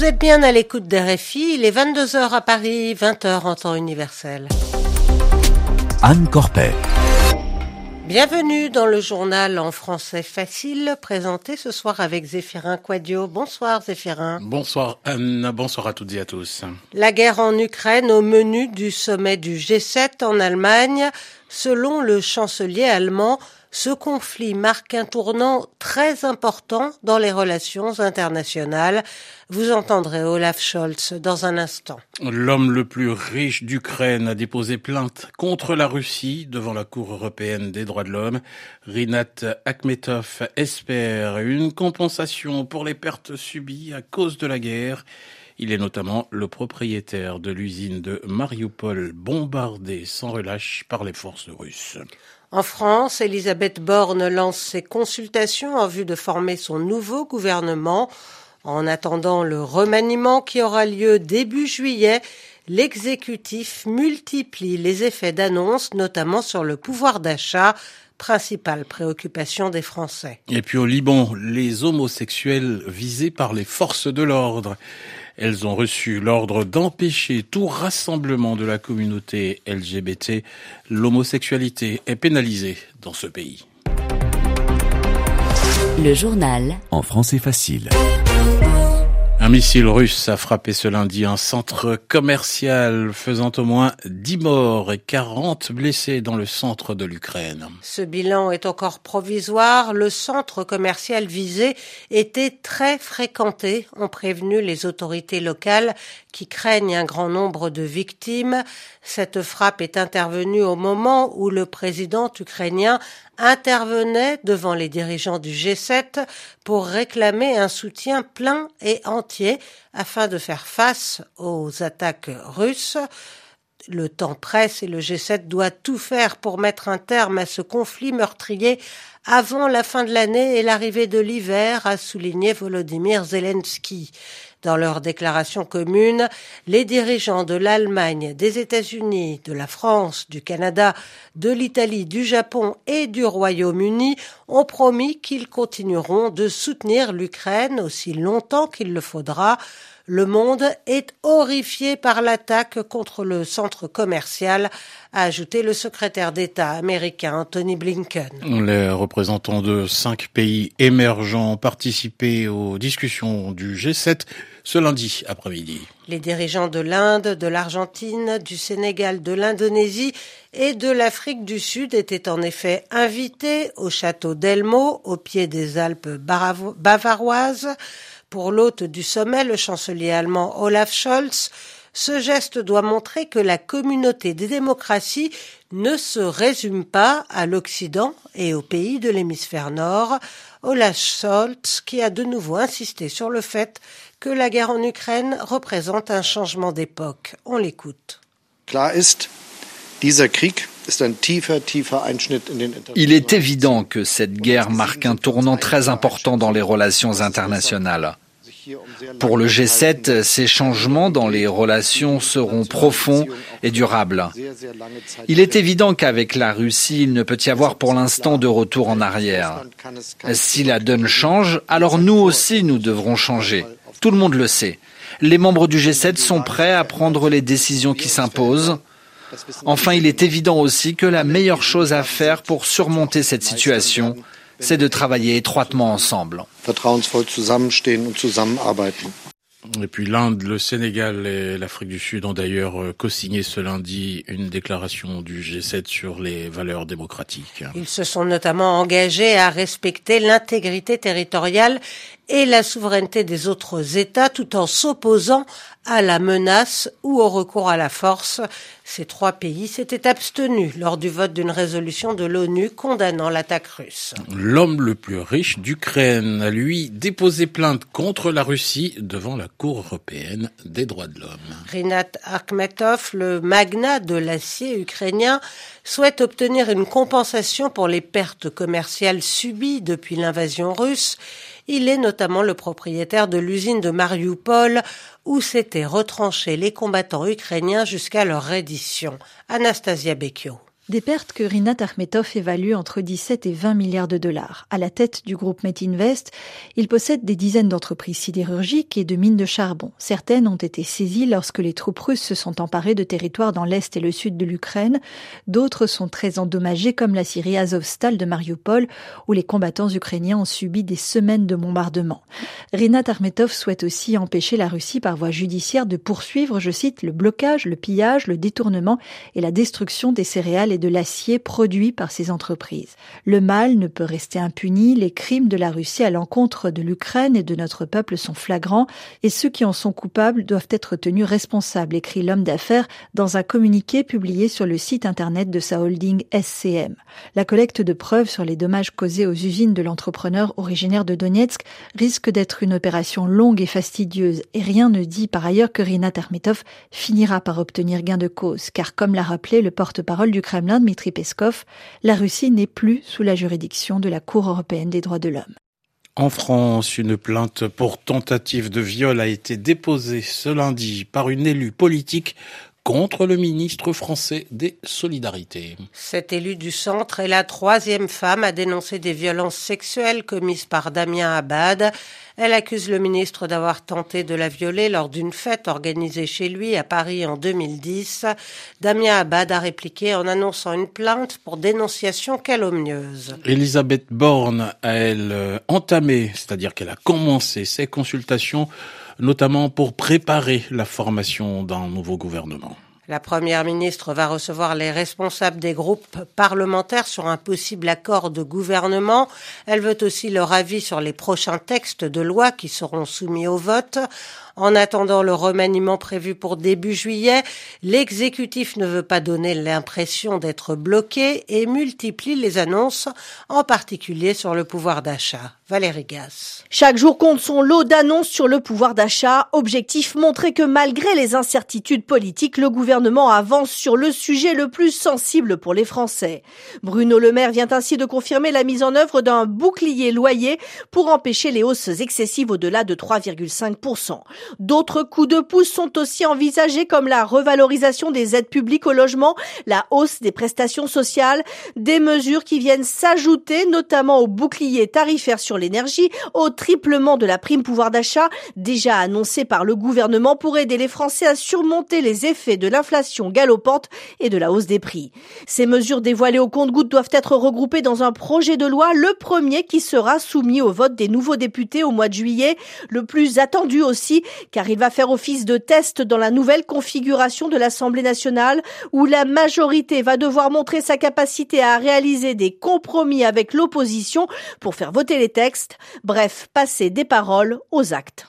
Vous êtes bien à l'écoute des RFI, il est 22h à Paris, 20h en temps universel. Anne Corpet. Bienvenue dans le journal en français facile, présenté ce soir avec Zéphirin Quadio. Bonsoir Zéphirin. Bonsoir Anne, bonsoir à toutes et à tous. La guerre en Ukraine au menu du sommet du G7 en Allemagne. Selon le chancelier allemand, ce conflit marque un tournant très important dans les relations internationales. Vous entendrez Olaf Scholz dans un instant. L'homme le plus riche d'Ukraine a déposé plainte contre la Russie devant la Cour européenne des droits de l'homme. Rinat Akhmetov espère une compensation pour les pertes subies à cause de la guerre. Il est notamment le propriétaire de l'usine de Mariupol bombardée sans relâche par les forces russes. En France, Elisabeth Borne lance ses consultations en vue de former son nouveau gouvernement. En attendant le remaniement qui aura lieu début juillet, l'exécutif multiplie les effets d'annonce, notamment sur le pouvoir d'achat, principale préoccupation des Français. Et puis au Liban, les homosexuels visés par les forces de l'ordre. Elles ont reçu l'ordre d'empêcher tout rassemblement de la communauté LGBT. L'homosexualité est pénalisée dans ce pays. Le journal en français facile. Un missile russe a frappé ce lundi un centre commercial faisant au moins 10 morts et 40 blessés dans le centre de l'Ukraine. Ce bilan est encore provisoire. Le centre commercial visé était très fréquenté, ont prévenu les autorités locales qui craignent un grand nombre de victimes. Cette frappe est intervenue au moment où le président ukrainien intervenait devant les dirigeants du G7 pour réclamer un soutien plein et entier afin de faire face aux attaques russes. Le temps presse et le G7 doit tout faire pour mettre un terme à ce conflit meurtrier avant la fin de l'année et l'arrivée de l'hiver, a souligné Volodymyr Zelensky. Dans leur déclaration commune, les dirigeants de l'Allemagne, des États-Unis, de la France, du Canada, de l'Italie, du Japon et du Royaume-Uni ont promis qu'ils continueront de soutenir l'Ukraine aussi longtemps qu'il le faudra le monde est horrifié par l'attaque contre le centre commercial, a ajouté le secrétaire d'État américain Anthony Blinken. Les représentants de cinq pays émergents ont participé aux discussions du G7 ce lundi après-midi. Les dirigeants de l'Inde, de l'Argentine, du Sénégal, de l'Indonésie et de l'Afrique du Sud étaient en effet invités au château d'Elmo, au pied des Alpes bavaroises. Pour l'hôte du sommet, le chancelier allemand Olaf Scholz, ce geste doit montrer que la communauté des démocraties ne se résume pas à l'Occident et aux pays de l'hémisphère nord. Olaf Scholz qui a de nouveau insisté sur le fait que la guerre en Ukraine représente un changement d'époque. On l'écoute. Il est évident que cette guerre marque un tournant très important dans les relations internationales. Pour le G7, ces changements dans les relations seront profonds et durables. Il est évident qu'avec la Russie, il ne peut y avoir pour l'instant de retour en arrière. Si la donne change, alors nous aussi, nous devrons changer. Tout le monde le sait. Les membres du G7 sont prêts à prendre les décisions qui s'imposent. Enfin, il est évident aussi que la meilleure chose à faire pour surmonter cette situation, c'est de travailler étroitement ensemble. Et puis l'Inde, le Sénégal et l'Afrique du Sud ont d'ailleurs euh, co-signé ce lundi une déclaration du G7 sur les valeurs démocratiques. Ils se sont notamment engagés à respecter l'intégrité territoriale et la souveraineté des autres États tout en s'opposant à la menace ou au recours à la force. Ces trois pays s'étaient abstenus lors du vote d'une résolution de l'ONU condamnant l'attaque russe. L'homme le plus riche d'Ukraine a lui déposé plainte contre la Russie devant la Cour européenne des droits de l'homme. Rinat Akhmetov, le magnat de l'acier ukrainien, souhaite obtenir une compensation pour les pertes commerciales subies depuis l'invasion russe il est notamment le propriétaire de l'usine de Mariupol où s'étaient retranchés les combattants ukrainiens jusqu'à leur reddition. Anastasia Bekio. Des pertes que Rinat Akhmetov évalue entre 17 et 20 milliards de dollars. À la tête du groupe Metinvest, il possède des dizaines d'entreprises sidérurgiques et de mines de charbon. Certaines ont été saisies lorsque les troupes russes se sont emparées de territoires dans l'est et le sud de l'Ukraine. D'autres sont très endommagées comme la Syrie Azovstal de Mariupol où les combattants ukrainiens ont subi des semaines de bombardements. Rinat Akhmetov souhaite aussi empêcher la Russie par voie judiciaire de poursuivre, je cite, le blocage, le pillage, le détournement et la destruction des céréales et de l'acier produit par ces entreprises. Le mal ne peut rester impuni, les crimes de la Russie à l'encontre de l'Ukraine et de notre peuple sont flagrants et ceux qui en sont coupables doivent être tenus responsables, écrit l'homme d'affaires dans un communiqué publié sur le site internet de sa holding SCM. La collecte de preuves sur les dommages causés aux usines de l'entrepreneur originaire de Donetsk risque d'être une opération longue et fastidieuse et rien ne dit par ailleurs que Rina Termetov finira par obtenir gain de cause car comme l'a rappelé le porte-parole du Kremlin Dmitri Peskov, la Russie n'est plus sous la juridiction de la Cour européenne des droits de l'homme. En France, une plainte pour tentative de viol a été déposée ce lundi par une élue politique contre le ministre français des Solidarités. Cette élue du centre est la troisième femme à dénoncer des violences sexuelles commises par Damien Abad. Elle accuse le ministre d'avoir tenté de la violer lors d'une fête organisée chez lui à Paris en 2010. Damien Abad a répliqué en annonçant une plainte pour dénonciation calomnieuse. Elisabeth Borne a, elle, entamé, c'est-à-dire qu'elle a commencé ses consultations notamment pour préparer la formation d'un nouveau gouvernement. La Première ministre va recevoir les responsables des groupes parlementaires sur un possible accord de gouvernement. Elle veut aussi leur avis sur les prochains textes de loi qui seront soumis au vote. En attendant le remaniement prévu pour début juillet, l'exécutif ne veut pas donner l'impression d'être bloqué et multiplie les annonces, en particulier sur le pouvoir d'achat. Valérie Gas. Chaque jour compte son lot d'annonces sur le pouvoir d'achat. Objectif montrer que malgré les incertitudes politiques, le gouvernement avance sur le sujet le plus sensible pour les Français. Bruno Le Maire vient ainsi de confirmer la mise en œuvre d'un bouclier loyer pour empêcher les hausses excessives au-delà de 3,5%. D'autres coups de pouce sont aussi envisagés comme la revalorisation des aides publiques au logement, la hausse des prestations sociales, des mesures qui viennent s'ajouter notamment au bouclier tarifaire sur l'énergie, au triplement de la prime pouvoir d'achat déjà annoncé par le gouvernement pour aider les Français à surmonter les effets de l'inflation galopante et de la hausse des prix. Ces mesures dévoilées au compte-gouttes doivent être regroupées dans un projet de loi, le premier qui sera soumis au vote des nouveaux députés au mois de juillet, le plus attendu aussi car il va faire office de test dans la nouvelle configuration de l'Assemblée nationale où la majorité va devoir montrer sa capacité à réaliser des compromis avec l'opposition pour faire voter les textes, bref, passer des paroles aux actes.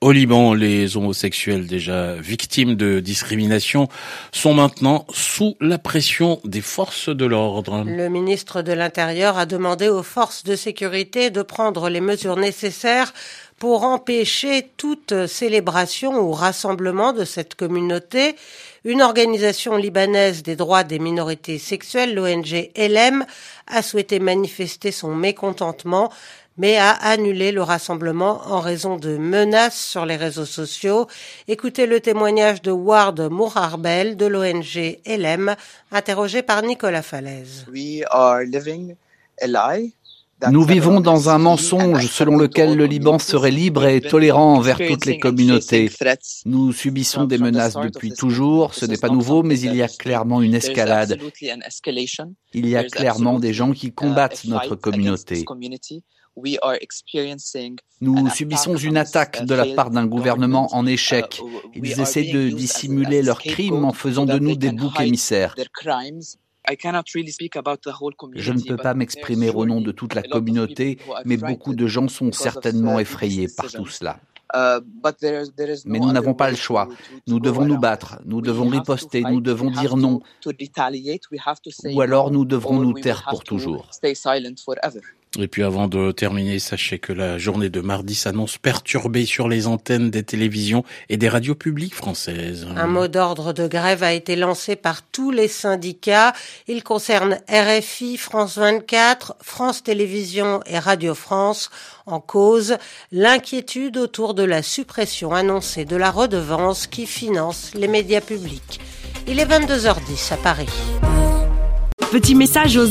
Au Liban, les homosexuels déjà victimes de discrimination sont maintenant sous la pression des forces de l'ordre. Le ministre de l'Intérieur a demandé aux forces de sécurité de prendre les mesures nécessaires pour empêcher toute célébration ou rassemblement de cette communauté. Une organisation libanaise des droits des minorités sexuelles, l'ONG LM, a souhaité manifester son mécontentement mais a annulé le rassemblement en raison de menaces sur les réseaux sociaux. Écoutez le témoignage de Ward Mourarbel de l'ONG LM, interrogé par Nicolas Falaise. Nous vivons dans un mensonge selon lequel le Liban serait libre et tolérant envers toutes les communautés. Nous subissons des menaces depuis toujours, ce n'est pas nouveau, mais il y a clairement une escalade. Il y a clairement des gens qui combattent notre communauté. Nous subissons une attaque de la part d'un gouvernement en échec. Ils essaient de dissimuler leurs crimes en faisant de nous des boucs émissaires. Je ne peux pas m'exprimer au nom de toute la communauté, mais beaucoup de gens sont certainement effrayés par tout cela. Uh, mais nous n'avons pas le choix. Nous devons nous battre, nous devons riposter, nous devons dire non. Ou alors nous devrons nous taire pour toujours. Et puis avant de terminer, sachez que la journée de mardi s'annonce perturbée sur les antennes des télévisions et des radios publiques françaises. Un mot d'ordre de grève a été lancé par tous les syndicats. Il concerne RFI, France 24, France Télévisions et Radio France. En cause, l'inquiétude autour de la suppression annoncée de la redevance qui finance les médias publics. Il est 22h10 à Paris. Petit message aux